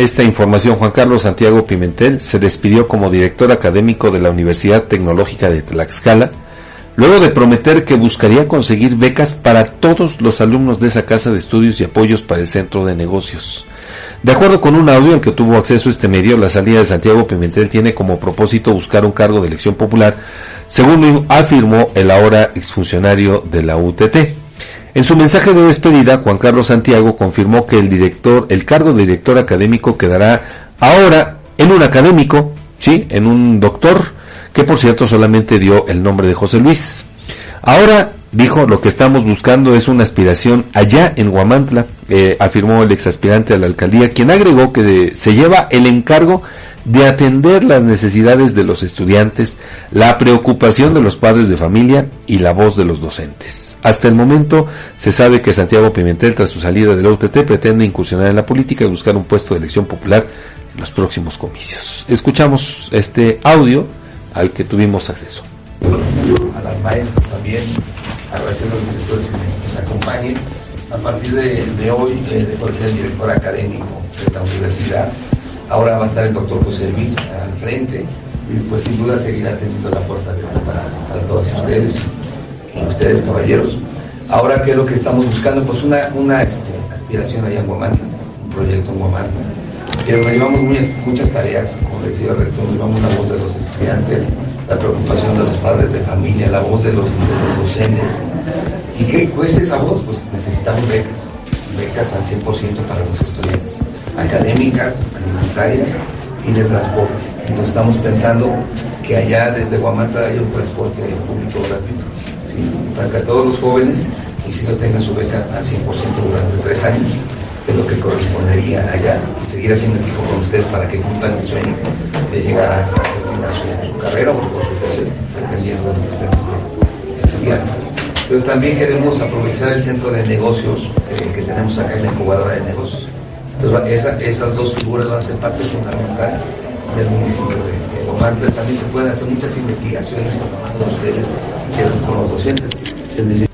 esta información, Juan Carlos Santiago Pimentel se despidió como director académico de la Universidad Tecnológica de Tlaxcala, luego de prometer que buscaría conseguir becas para todos los alumnos de esa casa de estudios y apoyos para el centro de negocios. De acuerdo con un audio al que tuvo acceso este medio, la salida de Santiago Pimentel tiene como propósito buscar un cargo de elección popular, según afirmó el ahora exfuncionario de la UTT. En su mensaje de despedida, Juan Carlos Santiago confirmó que el director, el cargo de director académico quedará ahora en un académico, sí, en un doctor, que por cierto solamente dio el nombre de José Luis. Ahora dijo, lo que estamos buscando es una aspiración allá en Huamantla, eh, afirmó el exaspirante a la alcaldía, quien agregó que se lleva el encargo de atender las necesidades de los estudiantes, la preocupación de los padres de familia y la voz de los docentes. Hasta el momento se sabe que Santiago Pimentel, tras su salida de la UTT, pretende incursionar en la política y buscar un puesto de elección popular en los próximos comicios. Escuchamos este audio al que tuvimos acceso. A las maestras también, agradeciendo a los directores que nos acompañen. A partir de, hoy, eh, de ser el director académico de la universidad, Ahora va a estar el doctor José Luis al frente y pues sin duda seguirá teniendo la puerta abierta para, todos ustedes, ustedes caballeros. Ahora, ¿qué es lo que estamos buscando? Pues una, una este, aspiración allá en Guamanta, un proyecto en Guamanta, que nos llevamos muchas, tareas, como decía el rector, llevamos la voz de los estudiantes, la preocupación de los padres de familia, la voz de los, docentes. ¿Y qué pues esa voz? Pues necesitamos becas, becas al 100% para los estudiantes académicas, alimentarias y de transporte. Entonces estamos pensando que allá desde Guamata haya un transporte público gratuito, para que todos los jóvenes, y si no tengan su beca al 100% durante tres años, que es lo que correspondería allá, y seguir haciendo equipo con ustedes para que cumplan el sueño de llegar a, terminar su, carrera o su tesis, dependiendo de lo que estén estudiando. Pero también queremos aprovechar el centro de negocios eh, que tenemos acá en la incubadora de negocios entonces, esas dos figuras van a ser parte fundamental del municipio de Comandante. También se pueden hacer muchas investigaciones con ustedes, con los docentes.